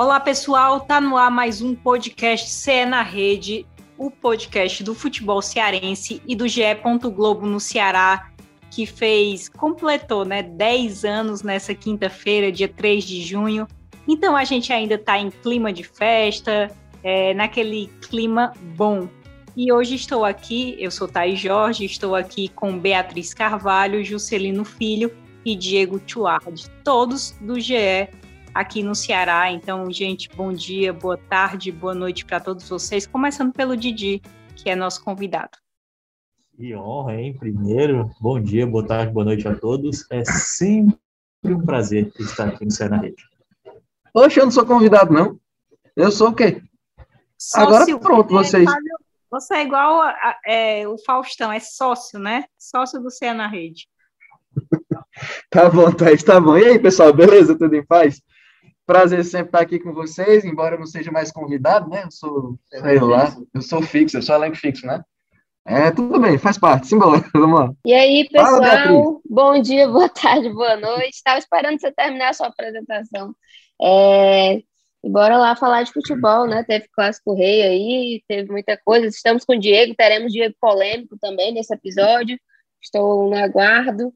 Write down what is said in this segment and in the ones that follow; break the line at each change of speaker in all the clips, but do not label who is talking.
Olá, pessoal. Tá no ar mais um podcast CE na Rede, o podcast do futebol cearense e do GE. Globo no Ceará, que fez, completou, né, 10 anos nessa quinta-feira, dia 3 de junho. Então a gente ainda está em clima de festa, é, naquele clima bom. E hoje estou aqui, eu sou Thaís Jorge, estou aqui com Beatriz Carvalho, Juscelino Filho e Diego Chuard, todos do GE aqui no Ceará. Então, gente, bom dia, boa tarde, boa noite para todos vocês. Começando pelo Didi, que é nosso convidado.
Que honra, hein? Primeiro, bom dia, boa tarde, boa noite a todos. É sempre um prazer estar aqui no Ceará Rede.
Poxa, eu não sou convidado, não. Eu sou o quê? Sócio, Agora pronto, vocês.
Você é igual a, é, o Faustão, é sócio, né? Sócio do Ceará Rede.
tá bom, Thaís, tá bom. E aí, pessoal, beleza? Tudo em paz? Prazer sempre estar aqui com vocês, embora eu não seja mais convidado, né? Eu sou, sei lá, eu sou fixo, eu sou elenco fixo, né? É, tudo bem, faz parte, simbora, vamos lá.
E aí, pessoal, Fala, bom dia, boa tarde, boa noite. Estava esperando você terminar a sua apresentação. É, e bora lá falar de futebol, né? Teve clássico rei aí, teve muita coisa. Estamos com o Diego, teremos Diego polêmico também nesse episódio. Estou no aguardo.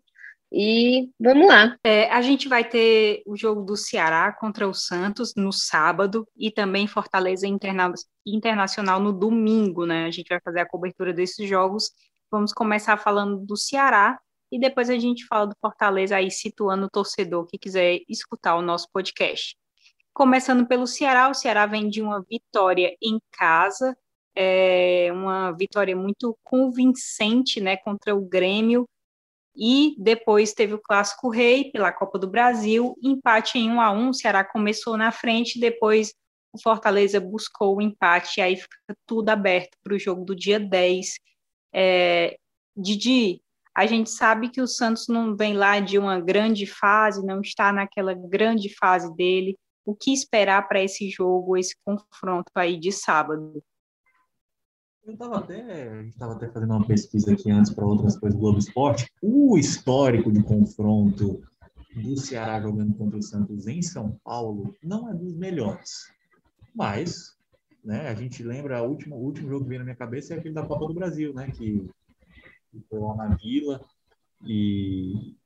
E vamos lá.
É, a gente vai ter o jogo do Ceará contra o Santos no sábado e também Fortaleza Interna Internacional no domingo, né? A gente vai fazer a cobertura desses jogos. Vamos começar falando do Ceará e depois a gente fala do Fortaleza aí situando o torcedor que quiser escutar o nosso podcast. Começando pelo Ceará, o Ceará vem de uma vitória em casa, é uma vitória muito convincente, né, contra o Grêmio e depois teve o Clássico Rei pela Copa do Brasil, empate em 1 a 1 o Ceará começou na frente, depois o Fortaleza buscou o empate, e aí fica tudo aberto para o jogo do dia 10. É, Didi, a gente sabe que o Santos não vem lá de uma grande fase, não está naquela grande fase dele. O que esperar para esse jogo, esse confronto aí de sábado?
Eu estava até, estava até fazendo uma pesquisa aqui antes para outras coisas do Globo Esporte. O histórico de confronto do Ceará jogando contra o Santos em São Paulo não é dos melhores. Mas, né, a gente lembra, o último, o último jogo que veio na minha cabeça é aquele da Copa do Brasil, né, que, que foi lá na Vila e,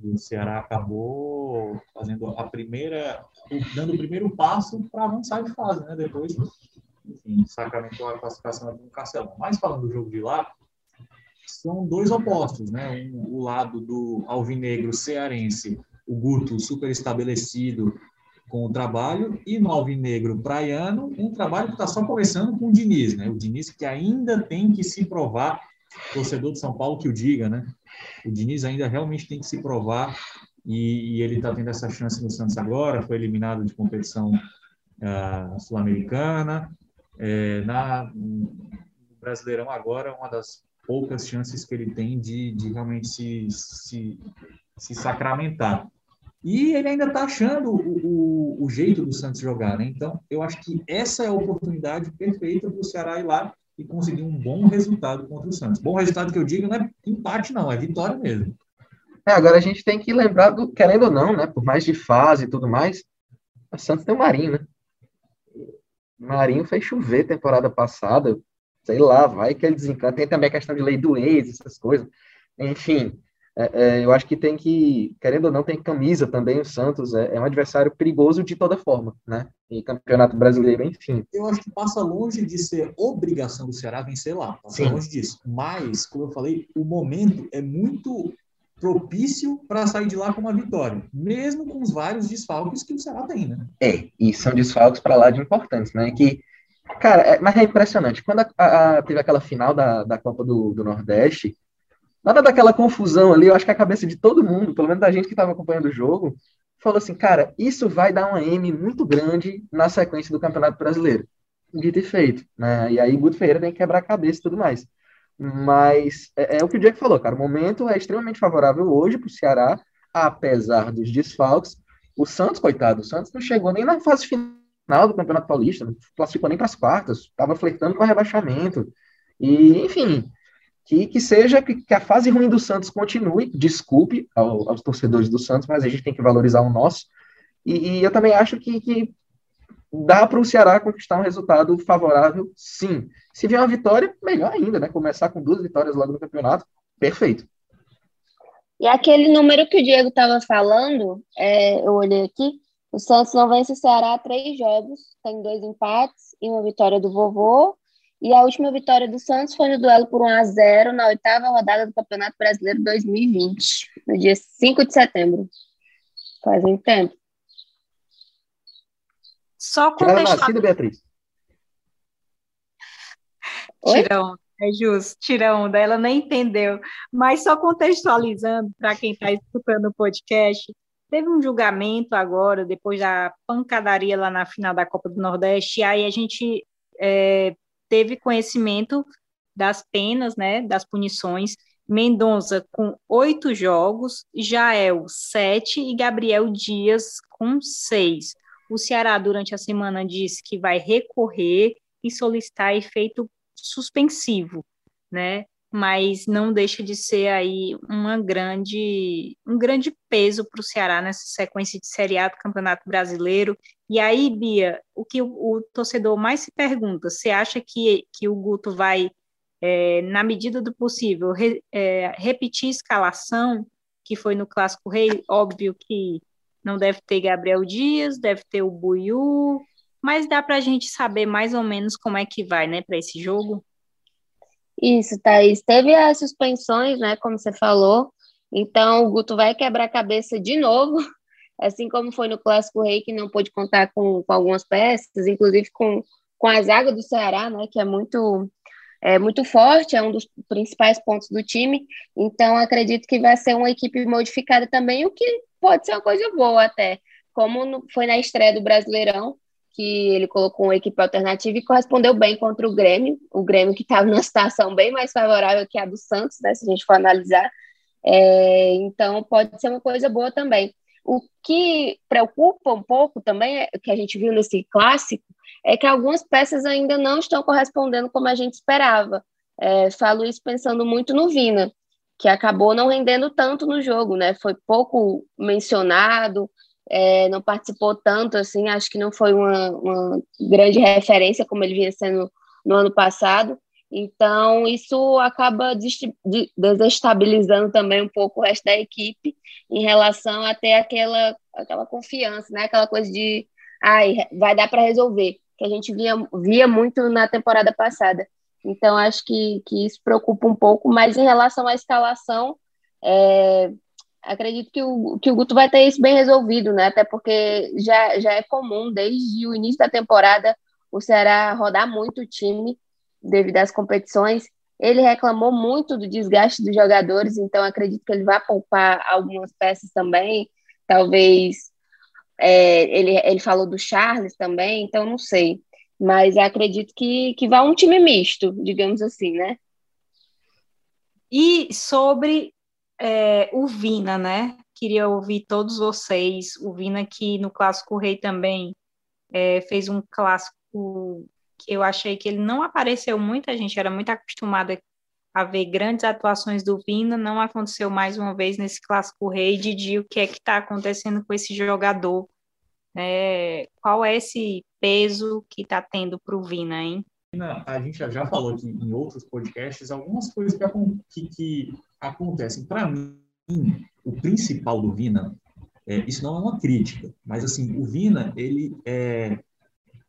e o Ceará acabou fazendo a primeira, dando o primeiro passo para avançar de fase, né, depois sacramentou a classificação do Castelão. Mas falando do jogo de lá, são dois opostos, né? Um, o lado do alvinegro cearense, o Guto super estabelecido com o trabalho, e no alvinegro praiano, um trabalho que está só começando com o Diniz, né? O Diniz que ainda tem que se provar, torcedor de São Paulo que o diga, né? O Diniz ainda realmente tem que se provar e, e ele está tendo essa chance no Santos agora, foi eliminado de competição uh, sul-americana, é, na, no Brasileirão agora, uma das poucas chances que ele tem de, de realmente se, se, se sacramentar. E ele ainda está achando o, o, o, jeito do Santos jogar, né? Então, eu acho que essa é a oportunidade perfeita para o Ceará ir lá e conseguir um bom resultado contra o Santos. Bom resultado que eu digo não é empate, não, é vitória mesmo.
É, agora a gente tem que lembrar, do, querendo ou não, né? Por mais de fase e tudo mais, o Santos tem o Marinho, né? Marinho fez chover temporada passada, sei lá, vai que ele desencanta. Tem também a questão de lei do ex, essas coisas. Enfim, é, é, eu acho que tem que, querendo ou não, tem camisa também. O Santos é, é, um adversário perigoso de toda forma, né? E campeonato brasileiro, enfim.
Eu acho que passa longe de ser obrigação do Ceará vencer lá, passa Sim. longe disso. Mas, como eu falei, o momento é muito propício para sair de lá com uma vitória, mesmo com os vários desfalques que o Ceará tem, né?
É, e são desfalques para lá de importantes, né? Que, cara, é, mas é impressionante. Quando a, a, teve aquela final da, da Copa do, do Nordeste, nada daquela confusão ali, eu acho que a cabeça de todo mundo, pelo menos da gente que estava acompanhando o jogo, falou assim, cara, isso vai dar uma M muito grande na sequência do Campeonato Brasileiro. Dito e feito, né? E aí Guto Ferreira tem que quebrar a cabeça e tudo mais. Mas é, é, o que o Diego falou, cara. O momento é extremamente favorável hoje para o Ceará, apesar dos desfalques. O Santos, coitado, o Santos não chegou nem na fase final do Campeonato Paulista, não classificou nem para as quartas, estava flertando com o rebaixamento. E, enfim, que, que seja que, que, a fase ruim do Santos continue. Desculpe ao, aos torcedores do Santos, mas a gente tem que valorizar o nosso. E, e eu também acho que, que dá para o Ceará conquistar um resultado favorável, sim. Se vier uma vitória, melhor ainda, né? Começar com duas vitórias logo no campeonato, perfeito.
E aquele número que o Diego estava falando, é, eu olhei aqui, o Santos não vence o Ceará três jogos, tem dois empates e uma vitória do vovô. E a última vitória do Santos foi no duelo por 1 a 0 na oitava rodada do Campeonato Brasileiro 2020, no dia 5 de setembro. Faz um tempo.
Só
contextualizando. Beatriz?
Tirão, é justo, tirão, ela nem entendeu. Mas só contextualizando para quem está escutando o podcast, teve um julgamento agora, depois da pancadaria lá na final da Copa do Nordeste, e aí a gente é, teve conhecimento das penas, né, das punições. Mendonça com oito jogos, Jael sete e Gabriel Dias com seis. O Ceará, durante a semana, disse que vai recorrer e solicitar efeito suspensivo, né? Mas não deixa de ser aí uma grande, um grande peso para o Ceará nessa sequência de Série A do Campeonato Brasileiro. E aí, Bia, o que o, o torcedor mais se pergunta, você acha que, que o Guto vai, é, na medida do possível, re, é, repetir a escalação que foi no Clássico Rei? Óbvio que não deve ter Gabriel Dias, deve ter o Buiu, mas dá para a gente saber mais ou menos como é que vai, né, para esse jogo?
Isso, Thaís. Teve as suspensões, né, como você falou. Então, o Guto vai quebrar a cabeça de novo, assim como foi no Clássico Rei, que não pôde contar com, com algumas peças, inclusive com, com a zaga do Ceará, né, que é muito, é muito forte, é um dos principais pontos do time. Então, acredito que vai ser uma equipe modificada também, o que pode ser uma coisa boa até, como no, foi na estreia do Brasileirão, que ele colocou uma equipe alternativa e correspondeu bem contra o Grêmio, o Grêmio que estava numa situação bem mais favorável que a do Santos, né, se a gente for analisar. É, então, pode ser uma coisa boa também. O que preocupa um pouco também, é, que a gente viu nesse clássico, é que algumas peças ainda não estão correspondendo como a gente esperava. É, falo isso pensando muito no Vina que acabou não rendendo tanto no jogo, né? Foi pouco mencionado, é, não participou tanto, assim, acho que não foi uma, uma, grande referência como ele vinha sendo no ano passado. Então, isso acaba desestabilizando também um pouco o resto da equipe em relação a ter aquela, aquela confiança, né? Aquela coisa de, ai, vai dar para resolver, que a gente via, via muito na temporada passada. Então, acho que, que isso preocupa um pouco, mas em relação à escalação, é, acredito que o, que o Guto vai ter isso bem resolvido, né? Até porque já, já é comum, desde o início da temporada, o Ceará rodar muito o time devido às competições. Ele reclamou muito do desgaste dos jogadores, então acredito que ele vai poupar algumas peças também. Talvez é, ele, ele falou do Charles também, então não sei mas acredito que, que vai um time misto, digamos assim, né?
E sobre é, o Vina, né? Queria ouvir todos vocês. O Vina que no Clássico Rei também é, fez um clássico que eu achei que ele não apareceu muito, a gente era muito acostumada a ver grandes atuações do Vina, não aconteceu mais uma vez nesse Clássico Rei. Didi, o que é que está acontecendo com esse jogador? É, qual é esse peso que está tendo para o Vina, hein?
A gente já falou aqui em outros podcasts algumas coisas que, que, acontecem. Para mim, o principal do Vina, é, isso não é uma crítica, mas assim, o Vina, ele é,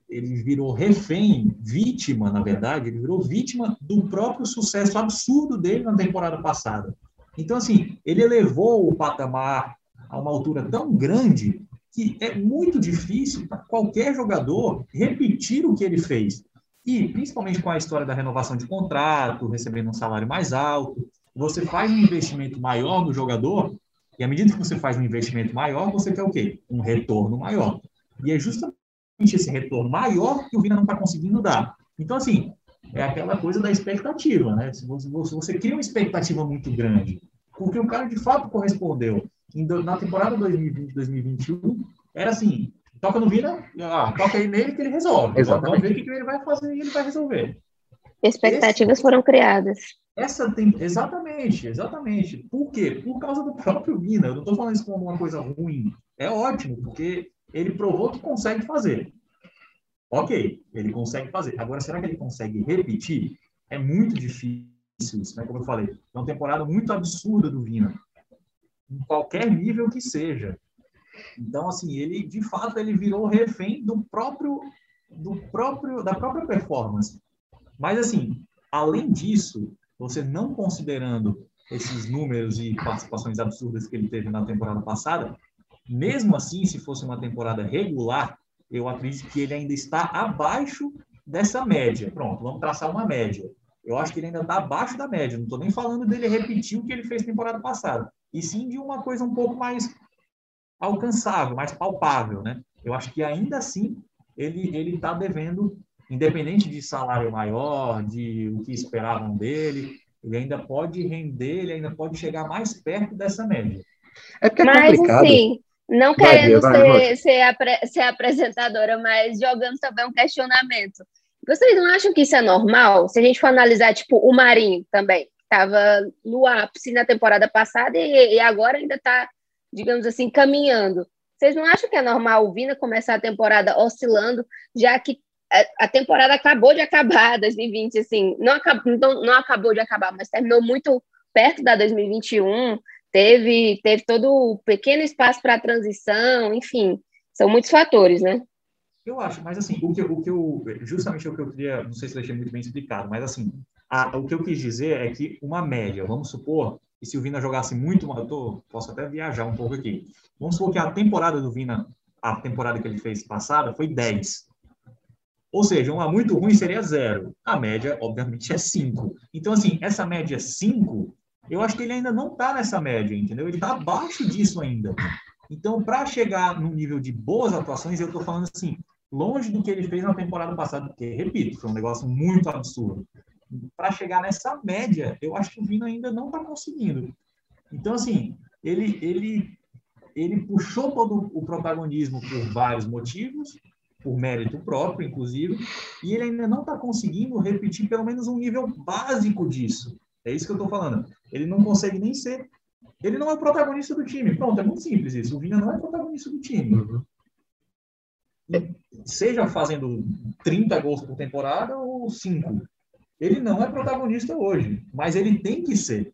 ele virou refém, vítima, na verdade, ele virou vítima do próprio sucesso absurdo dele na temporada passada. Então, assim, ele elevou o patamar a uma altura tão grande que é muito difícil para qualquer jogador repetir o que ele fez. E, principalmente com a história da renovação de contrato, recebendo um salário mais alto, você faz um investimento maior no jogador, e à medida que você faz um investimento maior, você quer o quê? Um retorno maior. E é justamente esse retorno maior que o Vina não está conseguindo dar. Então, assim, é aquela coisa da expectativa, né? Se você, você cria uma expectativa muito grande, porque o cara de fato correspondeu na temporada 2020-2021, era assim, toca no Vina, ah, toca aí nele que ele resolve. Exatamente. Vamos ver o que ele vai fazer e ele vai resolver.
Expectativas Esse, foram criadas.
Essa tem, exatamente, exatamente. Por quê? Por causa do próprio Vina. Eu não estou falando isso como uma coisa ruim. É ótimo, porque ele provou que consegue fazer. Ok, ele consegue fazer. Agora, será que ele consegue repetir? É muito difícil isso, né? Como eu falei, é uma temporada muito absurda do Vina, em qualquer nível que seja. Então, assim, ele de fato ele virou refém do próprio, do próprio, da própria performance. Mas assim, além disso, você não considerando esses números e participações absurdas que ele teve na temporada passada, mesmo assim, se fosse uma temporada regular, eu acredito que ele ainda está abaixo dessa média. Pronto, vamos traçar uma média. Eu acho que ele ainda está abaixo da média. Não estou nem falando dele repetir o que ele fez temporada passada, e sim de uma coisa um pouco mais alcançável, mais palpável, né? Eu acho que ainda assim ele ele está devendo, independente de salário maior, de o que esperavam dele, ele ainda pode render, ele ainda pode chegar mais perto dessa média.
É porque é mas, complicado. Assim, não querendo vai, vai, ser, ser, apre, ser apresentadora, mas jogando também um questionamento. Vocês não acham que isso é normal? Se a gente for analisar, tipo, o Marinho também, estava no ápice na temporada passada e, e agora ainda está digamos assim, caminhando. Vocês não acham que é normal o Vina começar a temporada oscilando, já que a temporada acabou de acabar, 2020, assim, não acabou, não, não acabou de acabar, mas terminou muito perto da 2021, teve, teve todo o pequeno espaço para transição, enfim, são muitos fatores, né?
Eu acho, mas assim, o que, o que eu, justamente o que eu queria, não sei se deixei muito bem explicado, mas assim, a, o que eu quis dizer é que uma média, vamos supor e se o Vina jogasse muito mal, eu tô, posso até viajar um pouco aqui. Vamos supor que a temporada do Vina, a temporada que ele fez passada, foi 10. Ou seja, uma muito ruim seria zero. A média, obviamente, é 5. Então, assim, essa média 5, eu acho que ele ainda não está nessa média, entendeu? Ele está abaixo disso ainda. Então, para chegar no nível de boas atuações, eu estou falando assim, longe do que ele fez na temporada passada, porque, repito, foi um negócio muito absurdo para chegar nessa média, eu acho que o Vina ainda não está conseguindo. Então, assim, ele, ele, ele puxou todo o protagonismo por vários motivos, por mérito próprio, inclusive, e ele ainda não está conseguindo repetir pelo menos um nível básico disso. É isso que eu estou falando. Ele não consegue nem ser. Ele não é o protagonista do time. Pronto, é muito simples isso. O Vina não é o protagonista do time. Uhum. Seja fazendo 30 gols por temporada ou 5. Ele não é protagonista hoje, mas ele tem que ser.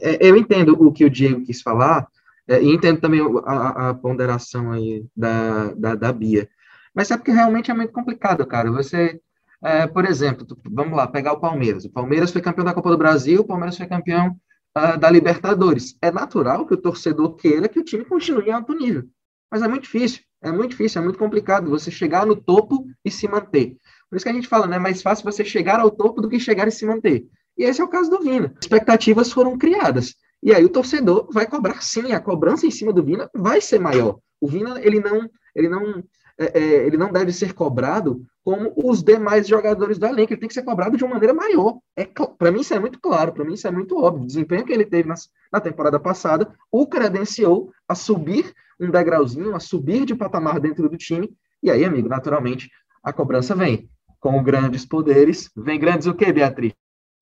É, eu entendo o que o Diego quis falar, é, e entendo também a, a ponderação aí da, da, da, Bia. Mas é porque realmente é muito complicado, cara. Você, é, por exemplo, tu, vamos lá, pegar o Palmeiras. O Palmeiras foi campeão da Copa do Brasil, o Palmeiras foi campeão uh, da Libertadores. É natural que o torcedor queira que o time continue em alto nível. Mas é muito difícil, é muito difícil, é muito complicado você chegar no topo e se manter. Por isso que a gente fala, né? É mais fácil você chegar ao topo do que chegar e se manter. E esse é o caso do Vina. Expectativas foram criadas. E aí o torcedor vai cobrar sim, a cobrança em cima do Vina vai ser maior. O Vina, ele não, ele não, é, é, ele não deve ser cobrado como os demais jogadores do elenco, ele tem que ser cobrado de uma maneira maior. É, para mim isso é muito claro, para mim isso é muito óbvio. O desempenho que ele teve na temporada passada o credenciou a subir um degrauzinho, a subir de patamar dentro do time, e aí, amigo, naturalmente, a cobrança vem com grandes poderes, vem grandes o quê, Beatriz?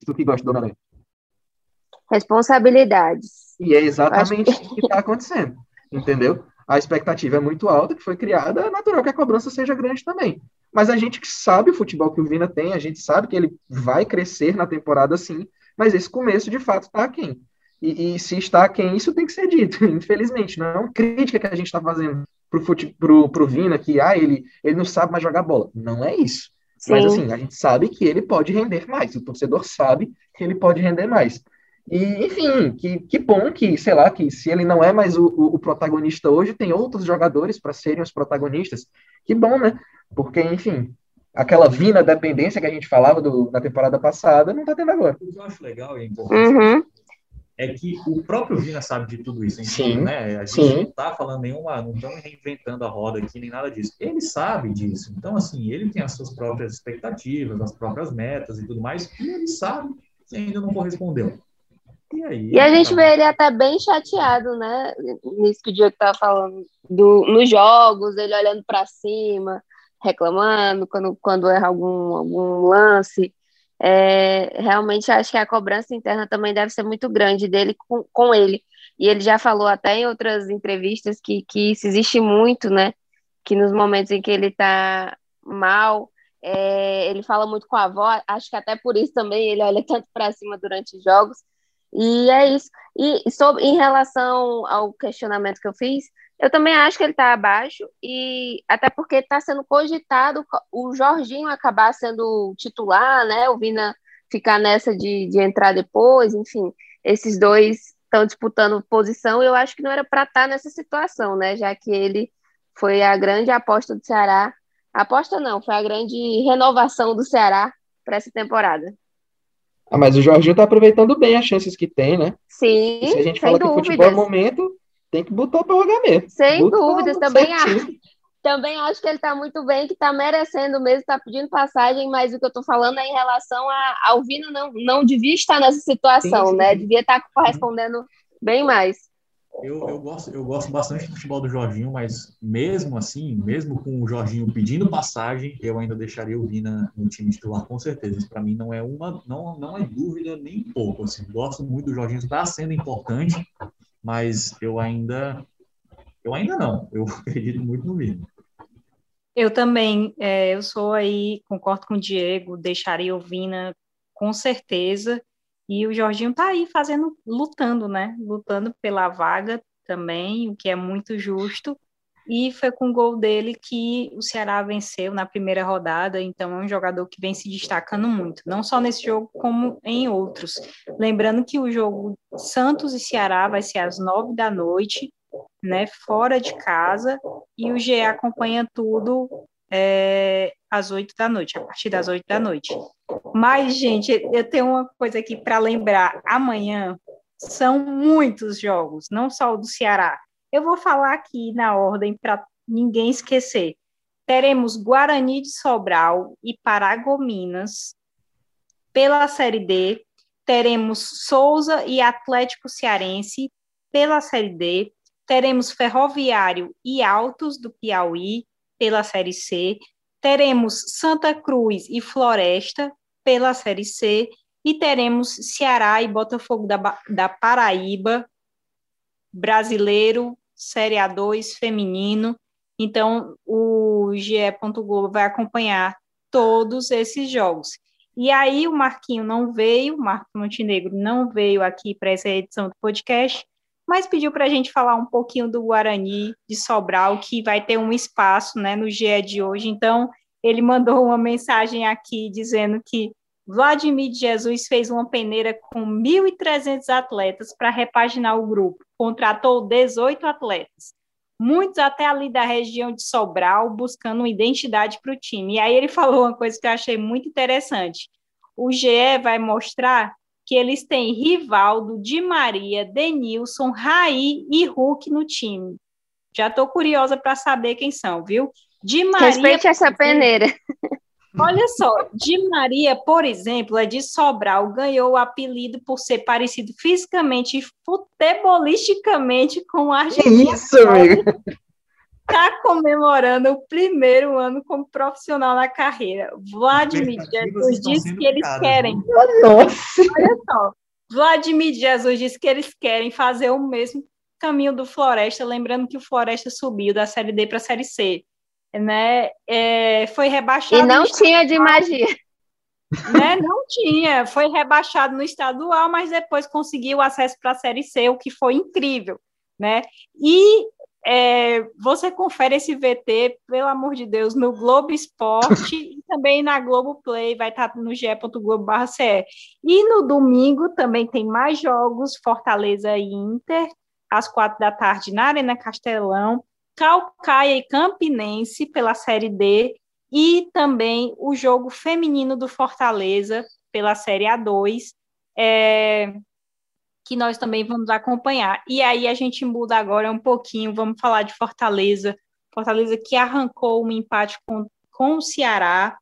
Tu que gosta do Homem-Aranha.
Responsabilidades.
E é exatamente o que está acontecendo, entendeu? A expectativa é muito alta, que foi criada, é natural que a cobrança seja grande também. Mas a gente que sabe o futebol que o Vina tem, a gente sabe que ele vai crescer na temporada sim, mas esse começo de fato está aquém. E, e, se está aquém, isso tem que ser dito, infelizmente. Não é uma crítica que a gente está fazendo pro, fute, pro, pro Vina, que ah, ele, ele não sabe mais jogar bola. Não é isso. Sim. Mas assim, a gente sabe que ele pode render mais, o torcedor sabe que ele pode render mais. E, enfim, que, que bom que, sei lá, que se ele não é mais o, o, o protagonista hoje, tem outros jogadores para serem os protagonistas. Que bom, né? Porque, enfim, aquela vina dependência que a gente falava do, na temporada passada, não está tendo agora.
O que eu acho legal e importante uhum é que o próprio Vina sabe de tudo isso, sim, né? A gente sim. não está falando nenhuma, não estamos reinventando a roda aqui, nem nada disso. Ele sabe disso. Então, assim, ele tem as suas próprias expectativas, as próprias metas e tudo mais, e ele sabe que ainda não correspondeu.
E, aí, e a gente tá vê ele até bem chateado, né? Nisso que o Diego estava falando, do, nos jogos, ele olhando para cima, reclamando quando, quando erra algum, algum lance é, realmente acho que a cobrança interna também deve ser muito grande dele com, com ele. E ele já falou até em outras entrevistas que, que isso existe muito, né? Que nos momentos em que ele está mal. É, ele fala muito com a avó, acho que até por isso também ele olha tanto para cima durante os jogos. E é isso. E sobre, em relação ao questionamento que eu fiz, eu também acho que ele está abaixo, e até porque está sendo cogitado o Jorginho acabar sendo titular, né? O Vina ficar nessa de, de entrar depois, enfim, esses dois estão disputando posição, e eu acho que não era para estar tá nessa situação, né? Já que ele foi a grande aposta do Ceará. Aposta não, foi a grande renovação do Ceará para essa temporada.
Ah, mas o Jorginho está aproveitando bem as chances que tem, né?
Sim. E
se a gente fala dúvidas. que futebol é momento, tem que botar para jogar mesmo.
Sem Botar dúvidas, também acho. Também acho que ele está muito bem, que está merecendo mesmo, está pedindo passagem, mas o que eu estou falando é em relação a Alvino não, não devia estar nessa situação, sim, sim. né? Devia estar tá correspondendo bem mais.
Eu, eu, gosto, eu gosto bastante do futebol do Jorginho, mas mesmo assim, mesmo com o Jorginho pedindo passagem, eu ainda deixaria o Vina no time titular, com certeza. Isso para mim não é uma, não, não é dúvida nem pouco. Assim. Gosto muito do Jorginho, está sendo importante, mas eu ainda eu ainda não. Eu acredito muito no Vina.
Eu também, é, eu sou aí, concordo com o Diego, deixaria o Vina com certeza. E o Jorginho tá aí fazendo, lutando, né? Lutando pela vaga também, o que é muito justo. E foi com o gol dele que o Ceará venceu na primeira rodada, então é um jogador que vem se destacando muito, não só nesse jogo, como em outros. Lembrando que o jogo Santos e Ceará vai ser às nove da noite, né, fora de casa, e o GE acompanha tudo é, às oito da noite, a partir das oito da noite. Mas, gente, eu tenho uma coisa aqui para lembrar. Amanhã são muitos jogos, não só o do Ceará. Eu vou falar aqui na ordem para ninguém esquecer. Teremos Guarani de Sobral e Paragominas pela Série D. Teremos Souza e Atlético Cearense pela Série D. Teremos Ferroviário e Altos do Piauí pela Série C. Teremos Santa Cruz e Floresta pela Série C. E teremos Ceará e Botafogo da, da Paraíba, brasileiro Série A2 feminino. Então, o GE. Globo vai acompanhar todos esses jogos. E aí, o Marquinho não veio, o Marco Montenegro não veio aqui para essa edição do podcast, mas pediu para a gente falar um pouquinho do Guarani de Sobral, que vai ter um espaço né, no GE de hoje. Então, ele mandou uma mensagem aqui dizendo que Vladimir Jesus fez uma peneira com 1.300 atletas para repaginar o grupo. Contratou 18 atletas, muitos até ali da região de Sobral, buscando uma identidade para o time. E aí ele falou uma coisa que eu achei muito interessante. O GE vai mostrar que eles têm Rivaldo, Di Maria, Denilson, Raí e Hulk no time. Já estou curiosa para saber quem são, viu?
Di Maria. Respeite essa peneira.
Olha só, Di Maria, por exemplo, é de Sobral, ganhou o apelido por ser parecido fisicamente e futebolisticamente com o argentino.
Isso, amigo!
Está comemorando o primeiro ano como profissional na carreira. Vladimir Jesus disse que eles querem.
Nossa!
Olha só, Vladimir Jesus disse que eles querem fazer o mesmo caminho do Floresta, lembrando que o Floresta subiu da Série D para a Série C né, é, foi rebaixado.
E não tinha de magia.
Né, não tinha, foi rebaixado no estadual, mas depois conseguiu acesso para a Série C, o que foi incrível, né? E é, você confere esse VT, pelo amor de Deus, no Globo Esporte e também na Globo Play, vai estar no ge.globo.ce. E no domingo também tem mais jogos, Fortaleza e Inter, às quatro da tarde na Arena Castelão. Calcaia e Campinense pela Série D e também o jogo feminino do Fortaleza pela Série A2, é, que nós também vamos acompanhar. E aí a gente muda agora um pouquinho, vamos falar de Fortaleza, Fortaleza que arrancou um empate com, com o Ceará,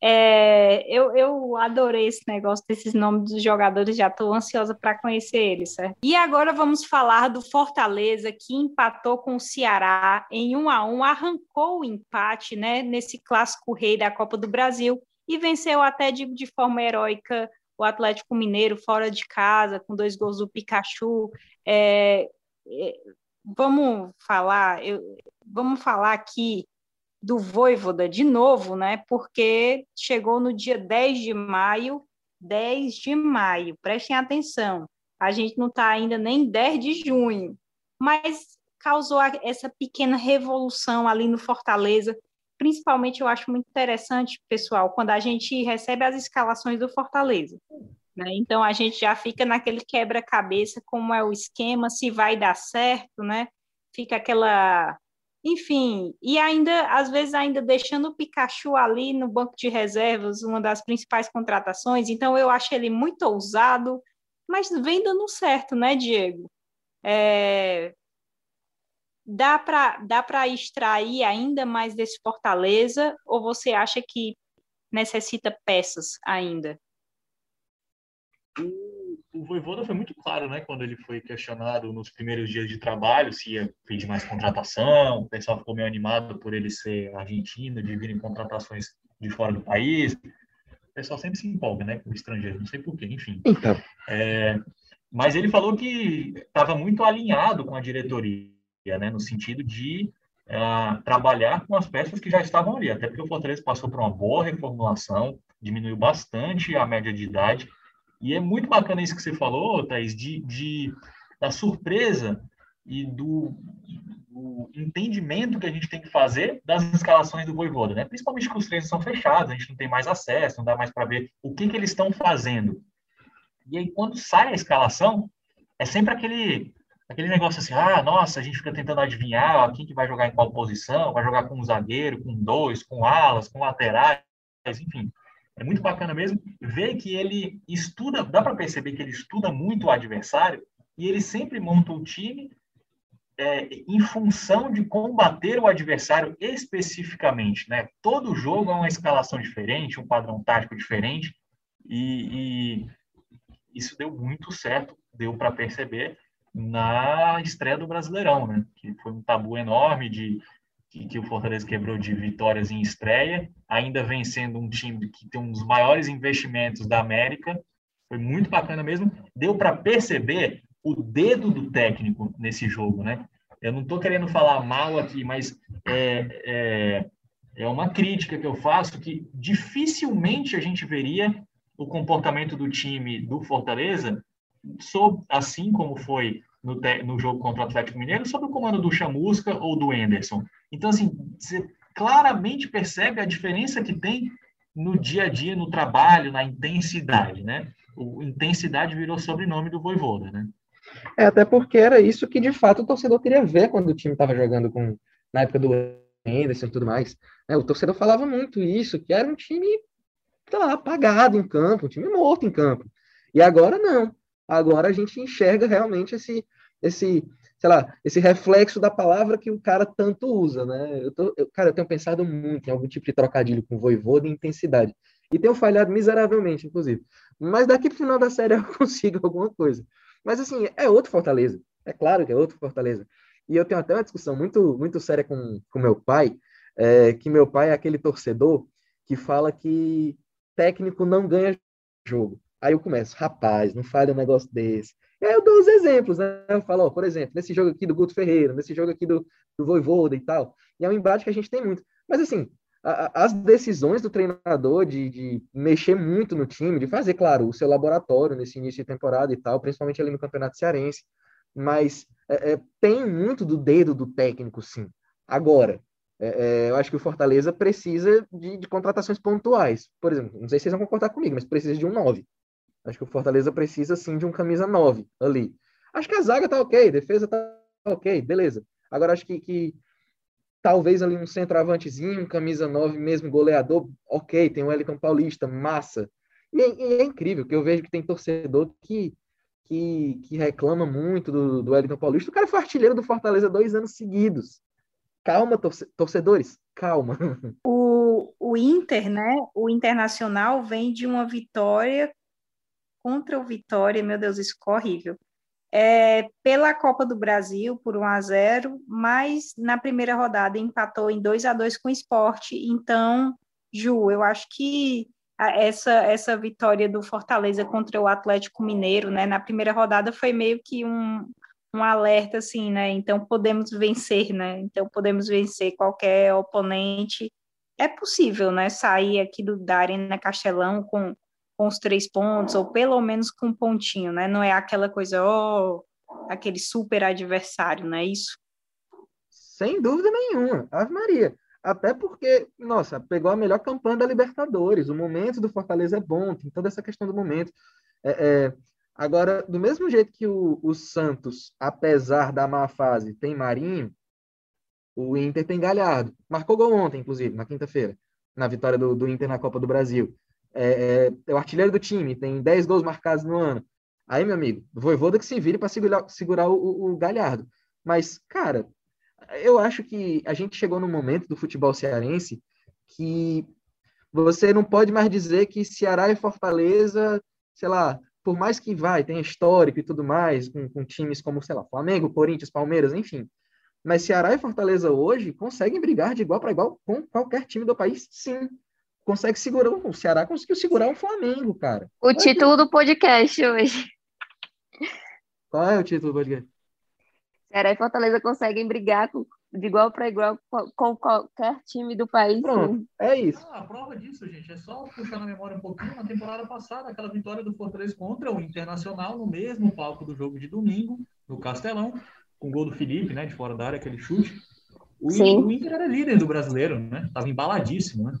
é, eu, eu adorei esse negócio desses nomes dos jogadores, já estou ansiosa para conhecer eles, certo? E agora vamos falar do Fortaleza, que empatou com o Ceará em 1 a 1 arrancou o empate né, nesse clássico rei da Copa do Brasil e venceu até de, de forma heróica o Atlético Mineiro fora de casa, com dois gols do Pikachu. É, é, vamos falar, eu, vamos falar aqui do Voivoda de novo, né? Porque chegou no dia 10 de maio, 10 de maio, prestem atenção, a gente não está ainda nem 10 de junho, mas causou essa pequena revolução ali no Fortaleza. Principalmente eu acho muito interessante, pessoal, quando a gente recebe as escalações do Fortaleza. Né? Então a gente já fica naquele quebra-cabeça, como é o esquema, se vai dar certo, né? Fica aquela enfim, e ainda, às vezes, ainda deixando o Pikachu ali no banco de reservas, uma das principais contratações. Então, eu acho ele muito ousado, mas vem dando certo, né, Diego? É... Dá para dá extrair ainda mais desse Fortaleza, ou você acha que necessita peças ainda?
O Voivoda foi muito claro, né, quando ele foi questionado nos primeiros dias de trabalho se ia pedir mais contratação, o pessoal ficou meio animado por ele ser argentino, de virem contratações de fora do país. O pessoal sempre se empolga, né, com estrangeiro, não sei porquê, enfim.
Então.
É, mas ele falou que estava muito alinhado com a diretoria, né, no sentido de uh, trabalhar com as peças que já estavam ali, até porque o Fortaleza passou por uma boa reformulação, diminuiu bastante a média de idade, e é muito bacana isso que você falou, Thaís, de, de da surpresa e do, do, entendimento que a gente tem que fazer das escalações do Voivoda, né? Principalmente que os treinos são fechados, a gente não tem mais acesso, não dá mais para ver o que, que eles estão fazendo. E aí, quando sai a escalação, é sempre aquele aquele negócio assim, ah, nossa, a gente fica tentando adivinhar ó, quem que vai jogar em qual posição, vai jogar com um zagueiro, com dois, com alas, com laterais, enfim. É muito bacana mesmo ver que ele estuda, dá para perceber que ele estuda muito o adversário e ele sempre monta o time é, em função de combater o adversário especificamente, né? Todo jogo é uma escalação diferente, um padrão tático diferente e, e isso deu muito certo, deu para perceber na estreia do Brasileirão, né? Que foi um tabu enorme de que, que, o Fortaleza quebrou de vitórias em estreia, ainda vencendo um time que tem um dos maiores investimentos da América. Foi muito bacana mesmo. Deu para perceber o dedo do técnico nesse jogo, né? Eu não estou querendo falar mal aqui, mas é, é, é uma crítica que eu faço que dificilmente a gente veria o comportamento do time do Fortaleza, sob, assim como foi no, no jogo contra o Atlético Mineiro, sob o comando do Chamusca ou do Enderson. Então, assim, você claramente percebe a diferença que tem no dia a dia, no trabalho, na intensidade, né? O intensidade virou sobrenome do Voivoda, né?
É, até porque era isso que, de fato, o torcedor queria ver quando o time estava jogando com, na época do Henderson e tudo mais. É, o torcedor falava muito isso, que era um time, lá, apagado em campo, um time morto em campo. E agora não. Agora a gente enxerga realmente esse, esse sei lá, esse reflexo da palavra que o cara tanto usa, né? Eu tô, eu, cara, eu tenho pensado muito em algum tipo de trocadilho com voivô de intensidade. E tenho falhado miseravelmente, inclusive. Mas daqui pro final da série eu consigo alguma coisa. Mas assim, é outro Fortaleza. É claro que é outro Fortaleza. E eu tenho até uma discussão muito, muito séria com, com meu pai, é, que meu pai é aquele torcedor que fala que técnico não ganha jogo. Aí eu começo, rapaz, não fale um negócio desse. E aí eu dou os exemplos, né? Eu falo, ó, por exemplo, nesse jogo aqui do Guto Ferreira, nesse jogo aqui do, do Voivoda e tal. E é um embate que a gente tem muito. Mas assim, a, as decisões do treinador de, de mexer muito no time, de fazer, claro, o seu laboratório nesse início de temporada e tal, principalmente ali no Campeonato Cearense, mas é, é, tem muito do dedo do técnico, sim. Agora, é, é eu acho que o Fortaleza precisa de, de, contratações pontuais. Por exemplo, não sei se vocês vão concordar comigo, mas precisa de um 9. Acho que o Fortaleza precisa sim de um camisa 9 ali. Acho que a zaga tá ok, defesa tá ok, beleza. Agora acho que, que talvez ali um centroavantezinho, um camisa 9 mesmo, goleador, ok, tem o Wellington Paulista, massa. E, é, e é incrível que eu vejo que tem torcedor que, que, que reclama muito do, do Wellington Paulista. O cara foi artilheiro do Fortaleza dois anos seguidos. Calma, torce, torcedores, calma.
O, o Inter, né? O Internacional vem de uma vitória contra o Vitória, meu Deus, isso ficou horrível. É, pela Copa do Brasil por 1 a 0, mas na primeira rodada empatou em 2 a 2 com o Esporte. Então, Ju, eu acho que essa essa vitória do Fortaleza contra o Atlético Mineiro, né, na primeira rodada foi meio que um, um alerta assim, né? Então podemos vencer, né? Então podemos vencer qualquer oponente. É possível, né? Sair aqui do da Arena Castelão com, com os três pontos, ou pelo menos com um pontinho, né? Não é aquela coisa, oh, aquele super adversário, não é isso?
Sem dúvida nenhuma, Ave Maria. Até porque, nossa, pegou a melhor campanha da Libertadores. O momento do Fortaleza é bom, tem toda essa questão do momento. É, é, agora, do mesmo jeito que o, o, Santos, apesar da má fase, tem Marinho, o Inter tem Galhardo. Marcou gol ontem, inclusive, na quinta-feira, na vitória do, do, Inter na Copa do Brasil. É, é, é, o artilheiro do time, tem 10 gols marcados no ano. Aí, meu amigo, Voivoda que se vire para segurar, segurar o, o Galhardo. Mas, cara, eu acho que a gente chegou num momento do futebol cearense que você não pode mais dizer que Ceará e Fortaleza, sei lá, por mais que vai, tenha histórico e tudo mais, com, com times como, sei lá, Flamengo, Corinthians, Palmeiras, enfim. Mas Ceará e Fortaleza hoje conseguem brigar de igual para igual com qualquer time do país, sim. Consegue segurar. O Ceará conseguiu segurar o Flamengo, cara.
O título do podcast hoje.
Qual é o título do podcast?
Ceará e Fortaleza conseguem brigar com, de igual para igual com qualquer time do país.
Pronto, é isso.
Ah, a prova disso, gente, é só puxar na memória um pouquinho. Na temporada passada, aquela vitória do Fortaleza contra o Internacional no mesmo palco do jogo de domingo, no Castelão, com o gol do Felipe, né, de fora da área, aquele chute. O, Sim. o Inter era líder do brasileiro, né? Tava embaladíssimo, né?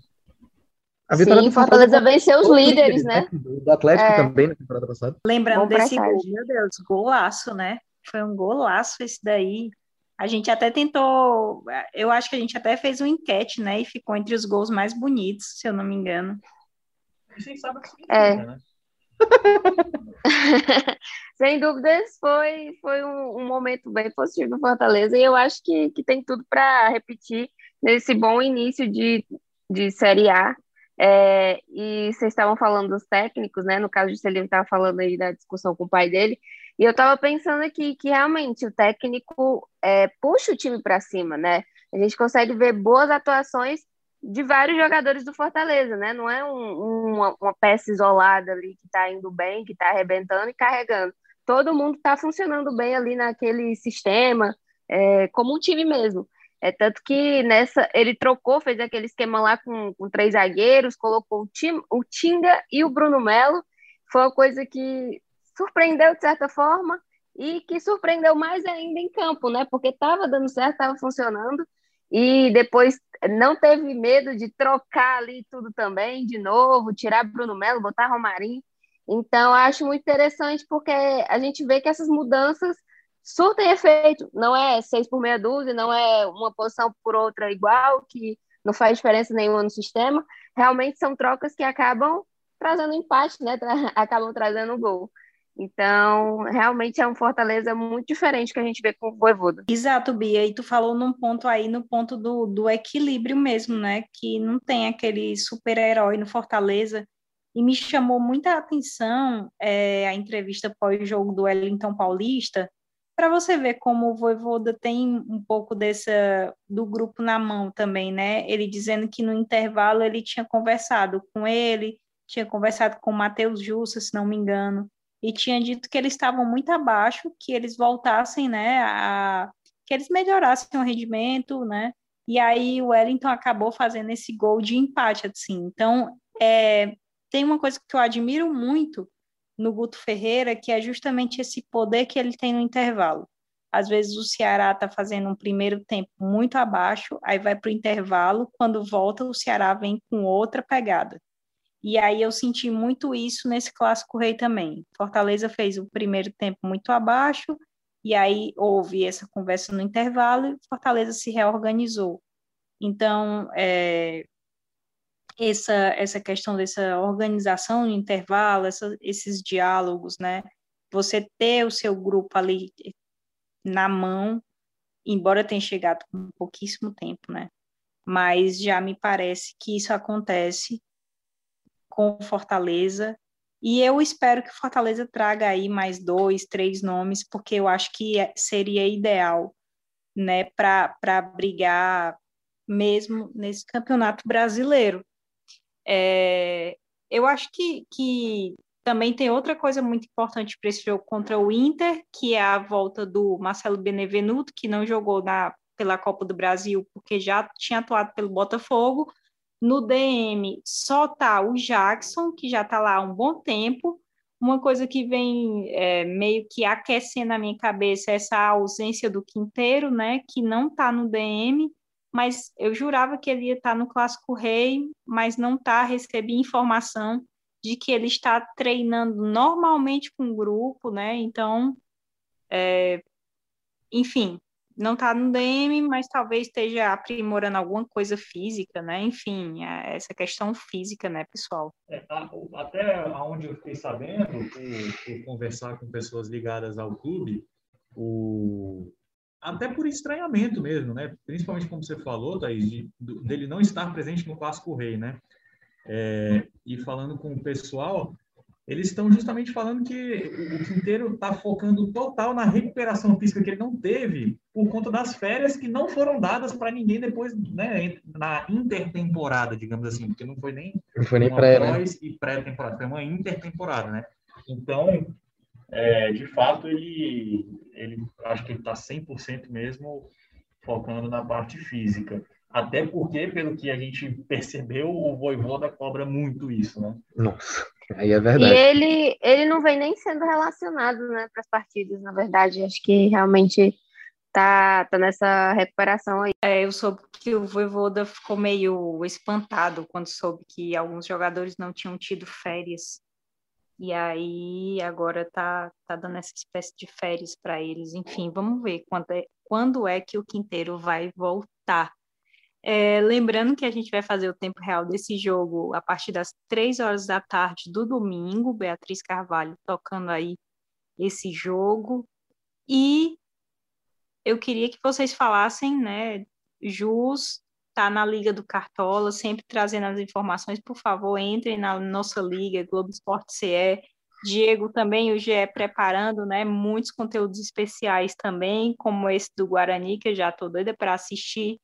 A vitória Sim, do Fortaleza venceu os líderes, né?
Do Atlético é. também na temporada passada.
Lembrando Bom desse gol, meu Deus, golaço, né? Foi um golaço esse daí. A gente até tentou, eu acho que a gente até fez uma enquete, né? E ficou entre os gols mais bonitos, se eu não me engano.
Vocês sabem o que significa, é. né?
Sem dúvidas, foi, foi um, um, momento bem positivo do Fortaleza e eu acho que, que tem tudo para repetir nesse bom início de, de Série A. É, e vocês estavam falando dos técnicos, né? No caso de Celino estava falando aí da discussão com o pai dele. E eu estava pensando aqui que realmente o técnico é, puxa o time para cima, né? A gente consegue ver boas atuações de vários jogadores do Fortaleza, né? Não é um, uma, uma, peça isolada ali que está indo bem, que está arrebentando e carregando. Todo mundo está funcionando bem ali naquele sistema, é, como um time mesmo. É tanto que nessa ele trocou, fez aquele esquema lá com, com três zagueiros, colocou o, time, o Tinga e o Bruno Melo. Foi uma coisa que surpreendeu de certa forma e que surpreendeu mais ainda em campo, né? Porque estava dando certo, estava funcionando e depois não teve medo de trocar ali tudo também de novo, tirar Bruno Melo, botar Romarinho. Então, acho muito interessante porque a gente vê que essas mudanças surtem efeito. Não é seis por meia dúzia, não é uma posição por outra igual, que não faz diferença nenhuma no sistema. Realmente são trocas que acabam trazendo empate, né? acabam trazendo gol. Então, realmente é um Fortaleza muito diferente que a gente vê com o Voivoda.
Exato, Bia. E tu falou num ponto aí, no ponto do, do equilíbrio mesmo, né? Que não tem aquele super-herói no Fortaleza. E me chamou muita atenção é, a entrevista pós-jogo do Wellington Paulista, para você ver como o Voivoda tem um pouco dessa do grupo na mão também, né? Ele dizendo que no intervalo ele tinha conversado com ele, tinha conversado com o Matheus Jussa, se não me engano, e tinha dito que eles estavam muito abaixo, que eles voltassem, né, a, que eles melhorassem o rendimento, né, e aí o Wellington acabou fazendo esse gol de empate, assim. Então, é, tem uma coisa que eu admiro muito no Guto Ferreira, que é justamente esse poder que ele tem no intervalo. Às vezes o Ceará está fazendo um primeiro tempo muito abaixo, aí vai para o intervalo, quando volta o Ceará vem com outra pegada. E aí eu senti muito isso nesse clássico rei também. Fortaleza fez o primeiro tempo muito abaixo, e aí houve essa conversa no intervalo e Fortaleza se reorganizou. Então, é, essa, essa questão dessa organização no intervalo, essa, esses diálogos, né? Você ter o seu grupo ali na mão, embora tenha chegado com pouquíssimo tempo, né? Mas já me parece que isso acontece com Fortaleza. E eu espero que Fortaleza traga aí mais dois, três nomes, porque eu acho que é, seria ideal né, para brigar mesmo nesse campeonato brasileiro. É, eu acho que, que também tem outra coisa muito importante para esse jogo contra o Inter, que é a volta do Marcelo Benevenuto, que não jogou na, pela Copa do Brasil porque já tinha atuado pelo Botafogo. No DM só tá o Jackson, que já está lá há um bom tempo. Uma coisa que vem é, meio que aquecendo a minha cabeça é essa ausência do Quinteiro, né? Que não está no DM, mas eu jurava que ele ia estar tá no Clássico Rei, mas não está. Recebi informação de que ele está treinando normalmente com o grupo, né? Então, é, enfim, não está no DM, mas talvez esteja aprimorando alguma coisa física, né? Enfim, é essa questão física, né, pessoal?
É, até onde eu fiquei sabendo, por, por, conversar com pessoas ligadas ao clube, o... até por estranhamento mesmo, né? Principalmente como você falou, Thaís, de, dele não estar presente no Clássico Rei, né? É, e falando com o pessoal, eles estão justamente falando que o Quinteiro está focando total na recuperação física que ele não teve por conta das férias que não foram dadas para ninguém depois, né, na intertemporada, digamos assim, porque não foi nem,
não foi nem pré, né?
e pré-temporada, foi uma intertemporada, né? Então, é, de fato, ele, ele acho que ele está 100% mesmo focando na parte física. Até porque, pelo que a gente percebeu, o Voivoda cobra muito isso, né?
Nossa. Aí é verdade.
E ele, ele não vem nem sendo relacionado né, para as partidas, na verdade. Acho que realmente tá, tá nessa recuperação aí.
É, eu soube que o Voivoda ficou meio espantado quando soube que alguns jogadores não tinham tido férias. E aí agora tá, tá dando essa espécie de férias para eles. Enfim, vamos ver quando é, quando é que o Quinteiro vai voltar. É, lembrando que a gente vai fazer o tempo real desse jogo a partir das três horas da tarde do domingo, Beatriz Carvalho tocando aí esse jogo. E eu queria que vocês falassem, né? Jus está na Liga do Cartola, sempre trazendo as informações. Por favor, entrem na nossa liga, Globo Esporte CE. Diego também, o GE preparando, né? Muitos conteúdos especiais também, como esse do Guarani, que eu já estou doida para assistir.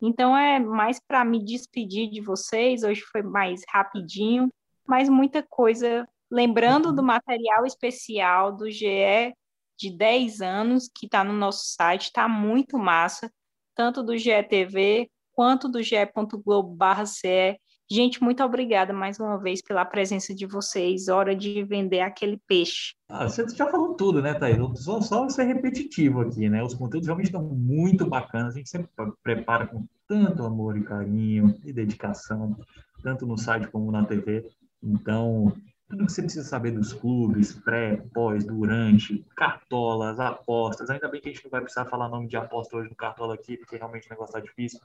Então é mais para me despedir de vocês. Hoje foi mais rapidinho, mas muita coisa. Lembrando do material especial do GE de 10 anos, que está no nosso site, está muito massa, tanto do GETV quanto do ge.globo.ce. Gente, muito obrigada mais uma vez pela presença de vocês. Hora de vender aquele peixe.
Ah, você já falou tudo, né, Thaís? Só, só ser repetitivo aqui, né? Os conteúdos realmente estão muito bacanas. A gente sempre prepara com tanto amor e carinho e dedicação, tanto no site como na TV. Então, tudo que você precisa saber dos clubes, pré, pós, durante, cartolas, apostas. Ainda bem que a gente não vai precisar falar nome de aposta hoje no cartola aqui, porque realmente o negócio tá difícil.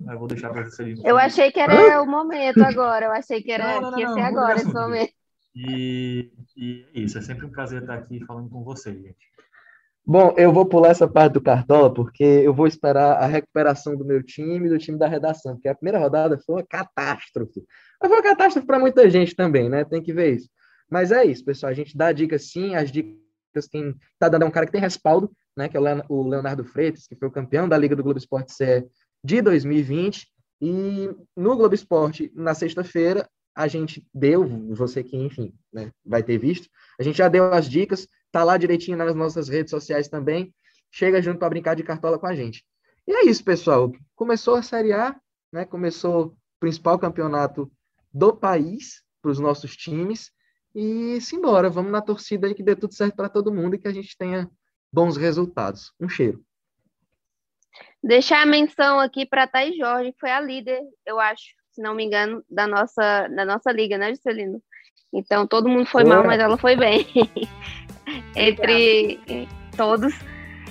Mas vou deixar para você ali.
Eu achei que era o momento agora. Eu achei que, era, não, não, não, que ia ser agora esse momento.
E, e é isso. É sempre um prazer estar aqui falando com vocês, gente.
Bom, eu vou pular essa parte do Cartola, porque eu vou esperar a recuperação do meu time e do time da redação, porque a primeira rodada foi uma catástrofe. Mas foi uma catástrofe para muita gente também, né? Tem que ver isso. Mas é isso, pessoal. A gente dá dicas sim, as dicas quem tá dando é um cara que tem respaldo, né? Que é o Leonardo Freitas, que foi o campeão da Liga do Globo Esporte CE de 2020. E no Globo Esporte, na sexta-feira, a gente deu, você que, enfim, né, vai ter visto, a gente já deu as dicas, tá lá direitinho nas nossas redes sociais também. Chega junto para brincar de cartola com a gente. E é isso, pessoal. Começou a Série A, né? Começou o principal campeonato do país para os nossos times. E simbora, vamos na torcida aí que dê tudo certo para todo mundo e que a gente tenha bons resultados. Um cheiro.
Deixar a menção aqui para a Thaís Jorge, que foi a líder, eu acho, se não me engano, da nossa, da nossa liga, né, Juscelino? Então todo mundo foi mal, mas ela foi bem. Entre todos.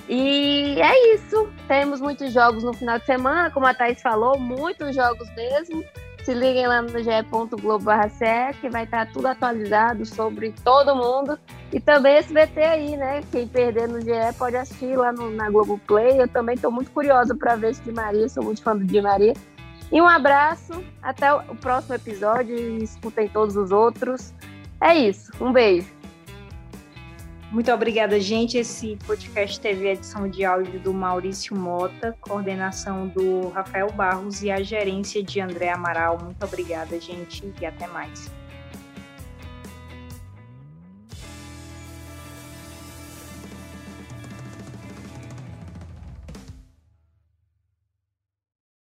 E é isso. Temos muitos jogos no final de semana, como a Thaís falou, muitos jogos mesmo. Se liguem lá no ge.globo.ce que vai estar tudo atualizado sobre todo mundo. E também esse VT aí, né? Quem perder no GE pode assistir lá no, na Globoplay. Eu também estou muito curiosa para ver esse de Maria, sou muito fã do Di Maria. E um abraço, até o próximo episódio e escutem todos os outros. É isso, um beijo.
Muito obrigada, gente. Esse podcast teve a edição de áudio do Maurício Mota, coordenação do Rafael Barros e a gerência de André Amaral. Muito obrigada, gente, e até mais.